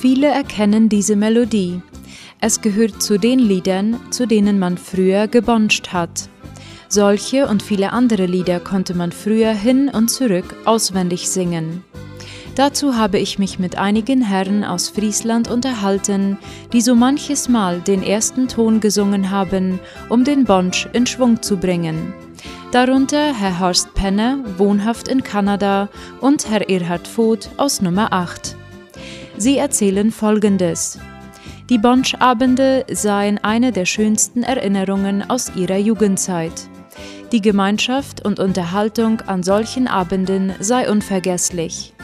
Viele erkennen diese Melodie. Es gehört zu den Liedern, zu denen man früher gebonscht hat. Solche und viele andere Lieder konnte man früher hin und zurück auswendig singen. Dazu habe ich mich mit einigen Herren aus Friesland unterhalten, die so manches Mal den ersten Ton gesungen haben, um den Bonsch in Schwung zu bringen. Darunter Herr Horst Penner, wohnhaft in Kanada, und Herr Erhard Voth aus Nummer 8. Sie erzählen Folgendes. Die Bonsch-Abende seien eine der schönsten Erinnerungen aus ihrer Jugendzeit. Die Gemeinschaft und Unterhaltung an solchen Abenden sei unvergesslich.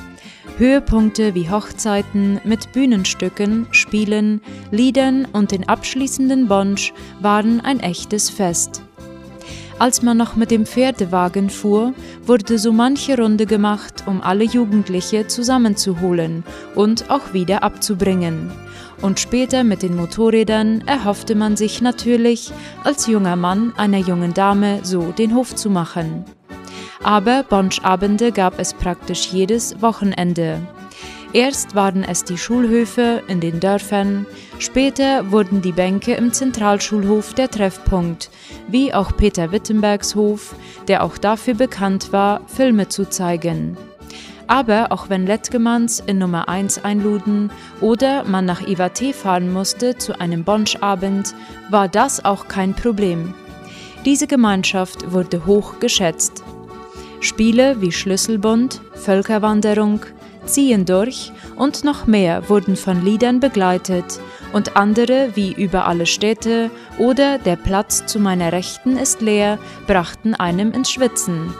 Höhepunkte wie Hochzeiten mit Bühnenstücken, Spielen, Liedern und den abschließenden Bonsch waren ein echtes Fest. Als man noch mit dem Pferdewagen fuhr, wurde so manche Runde gemacht, um alle Jugendliche zusammenzuholen und auch wieder abzubringen und später mit den Motorrädern erhoffte man sich natürlich, als junger Mann einer jungen Dame so den Hof zu machen. Aber Bonschabende gab es praktisch jedes Wochenende. Erst waren es die Schulhöfe in den Dörfern, später wurden die Bänke im Zentralschulhof der Treffpunkt, wie auch Peter Wittenbergs Hof, der auch dafür bekannt war, Filme zu zeigen. Aber auch wenn Lettgemanns in Nummer 1 einluden oder man nach Iwate fahren musste zu einem Bonschabend, war das auch kein Problem. Diese Gemeinschaft wurde hoch geschätzt. Spiele wie Schlüsselbund, Völkerwanderung, Ziehen durch und noch mehr wurden von Liedern begleitet und andere wie Über alle Städte oder Der Platz zu meiner Rechten ist leer brachten einem ins Schwitzen.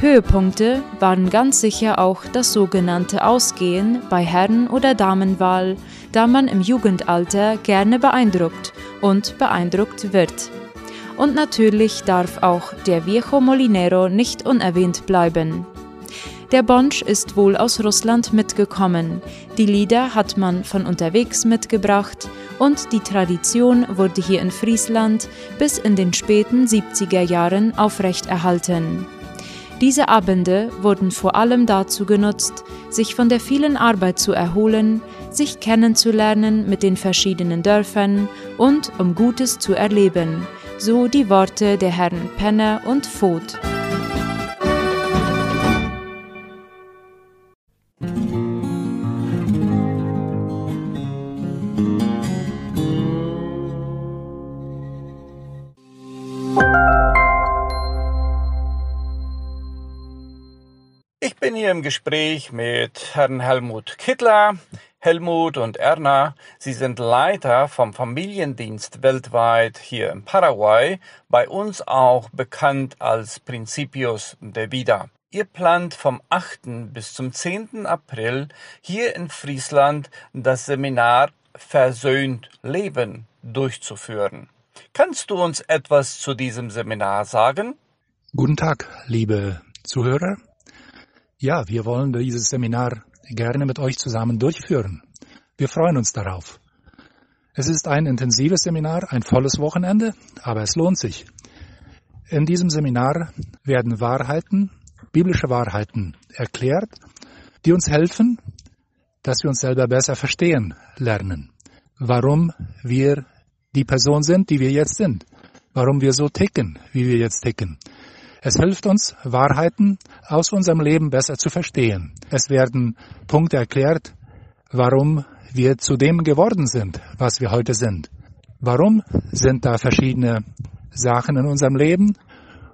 Höhepunkte waren ganz sicher auch das sogenannte Ausgehen bei Herren- oder Damenwahl, da man im Jugendalter gerne beeindruckt und beeindruckt wird. Und natürlich darf auch der Viejo Molinero nicht unerwähnt bleiben. Der Bonsch ist wohl aus Russland mitgekommen, die Lieder hat man von unterwegs mitgebracht und die Tradition wurde hier in Friesland bis in den späten 70er Jahren aufrechterhalten. Diese Abende wurden vor allem dazu genutzt, sich von der vielen Arbeit zu erholen, sich kennenzulernen mit den verschiedenen Dörfern und um Gutes zu erleben, so die Worte der Herren Penner und Voth. Bin hier im Gespräch mit Herrn Helmut Kittler. Helmut und Erna, Sie sind Leiter vom Familiendienst weltweit hier in Paraguay, bei uns auch bekannt als Principios de Vida. Ihr plant vom 8. bis zum 10. April hier in Friesland das Seminar Versöhnt Leben durchzuführen. Kannst du uns etwas zu diesem Seminar sagen? Guten Tag, liebe Zuhörer. Ja, wir wollen dieses Seminar gerne mit euch zusammen durchführen. Wir freuen uns darauf. Es ist ein intensives Seminar, ein volles Wochenende, aber es lohnt sich. In diesem Seminar werden Wahrheiten, biblische Wahrheiten erklärt, die uns helfen, dass wir uns selber besser verstehen lernen. Warum wir die Person sind, die wir jetzt sind. Warum wir so ticken, wie wir jetzt ticken. Es hilft uns, Wahrheiten aus unserem Leben besser zu verstehen. Es werden Punkte erklärt, warum wir zu dem geworden sind, was wir heute sind. Warum sind da verschiedene Sachen in unserem Leben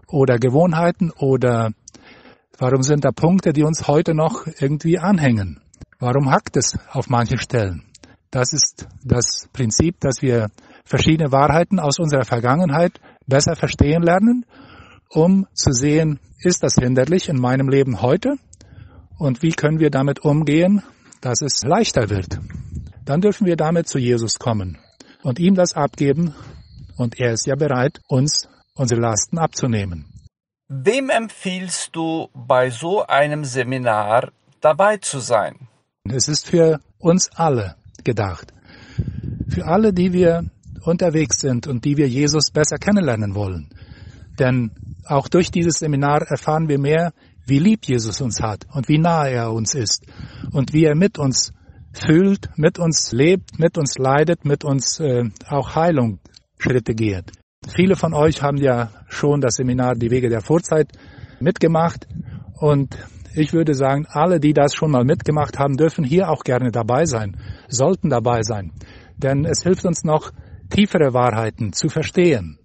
oder Gewohnheiten oder warum sind da Punkte, die uns heute noch irgendwie anhängen? Warum hackt es auf manchen Stellen? Das ist das Prinzip, dass wir verschiedene Wahrheiten aus unserer Vergangenheit besser verstehen lernen um zu sehen, ist das hinderlich in meinem Leben heute und wie können wir damit umgehen, dass es leichter wird. Dann dürfen wir damit zu Jesus kommen und ihm das abgeben und er ist ja bereit, uns unsere Lasten abzunehmen. Wem empfiehlst du bei so einem Seminar dabei zu sein? Es ist für uns alle gedacht. Für alle, die wir unterwegs sind und die wir Jesus besser kennenlernen wollen. Denn auch durch dieses Seminar erfahren wir mehr, wie lieb Jesus uns hat und wie nahe er uns ist und wie er mit uns fühlt, mit uns lebt, mit uns leidet, mit uns äh, auch Heilung Schritte geht. Viele von euch haben ja schon das Seminar Die Wege der Vorzeit mitgemacht und ich würde sagen, alle, die das schon mal mitgemacht haben, dürfen hier auch gerne dabei sein, sollten dabei sein. Denn es hilft uns noch, tiefere Wahrheiten zu verstehen.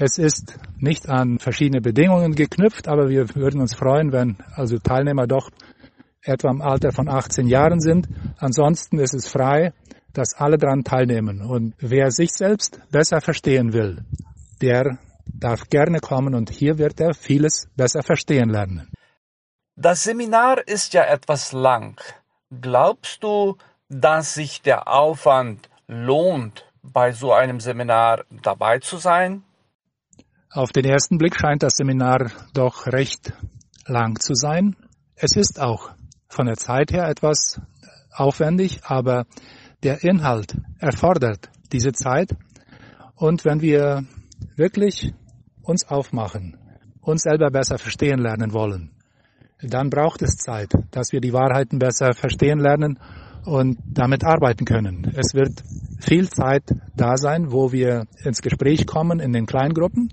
Es ist nicht an verschiedene Bedingungen geknüpft, aber wir würden uns freuen, wenn also Teilnehmer doch etwa im Alter von 18 Jahren sind. Ansonsten ist es frei, dass alle daran teilnehmen. Und wer sich selbst besser verstehen will, der darf gerne kommen und hier wird er vieles besser verstehen lernen. Das Seminar ist ja etwas lang. Glaubst du, dass sich der Aufwand lohnt, bei so einem Seminar dabei zu sein? Auf den ersten Blick scheint das Seminar doch recht lang zu sein. Es ist auch von der Zeit her etwas aufwendig, aber der Inhalt erfordert diese Zeit. Und wenn wir wirklich uns aufmachen, uns selber besser verstehen lernen wollen, dann braucht es Zeit, dass wir die Wahrheiten besser verstehen lernen und damit arbeiten können. Es wird viel Zeit da sein, wo wir ins Gespräch kommen in den Kleingruppen,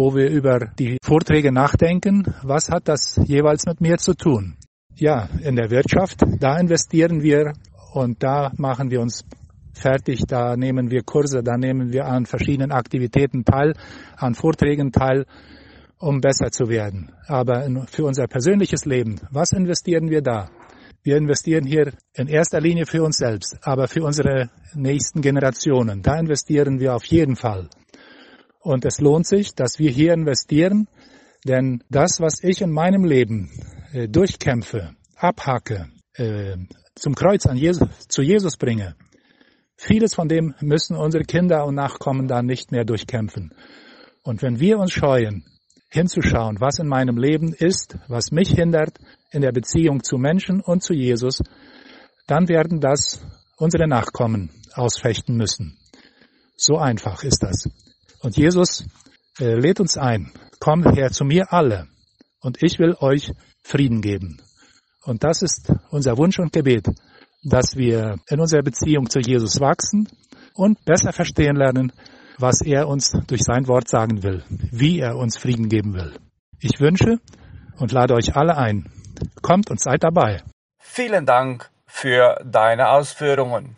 wo wir über die Vorträge nachdenken. Was hat das jeweils mit mir zu tun? Ja, in der Wirtschaft, da investieren wir und da machen wir uns fertig, da nehmen wir Kurse, da nehmen wir an verschiedenen Aktivitäten teil, an Vorträgen teil, um besser zu werden. Aber für unser persönliches Leben, was investieren wir da? Wir investieren hier in erster Linie für uns selbst, aber für unsere nächsten Generationen. Da investieren wir auf jeden Fall. Und es lohnt sich, dass wir hier investieren, denn das, was ich in meinem Leben äh, durchkämpfe, abhacke, äh, zum Kreuz an Jesus, zu Jesus bringe, vieles von dem müssen unsere Kinder und Nachkommen dann nicht mehr durchkämpfen. Und wenn wir uns scheuen, hinzuschauen, was in meinem Leben ist, was mich hindert in der Beziehung zu Menschen und zu Jesus, dann werden das unsere Nachkommen ausfechten müssen. So einfach ist das. Und Jesus äh, lädt uns ein, kommt her zu mir alle und ich will euch Frieden geben. Und das ist unser Wunsch und Gebet, dass wir in unserer Beziehung zu Jesus wachsen und besser verstehen lernen, was er uns durch sein Wort sagen will, wie er uns Frieden geben will. Ich wünsche und lade euch alle ein. Kommt und seid dabei. Vielen Dank für deine Ausführungen.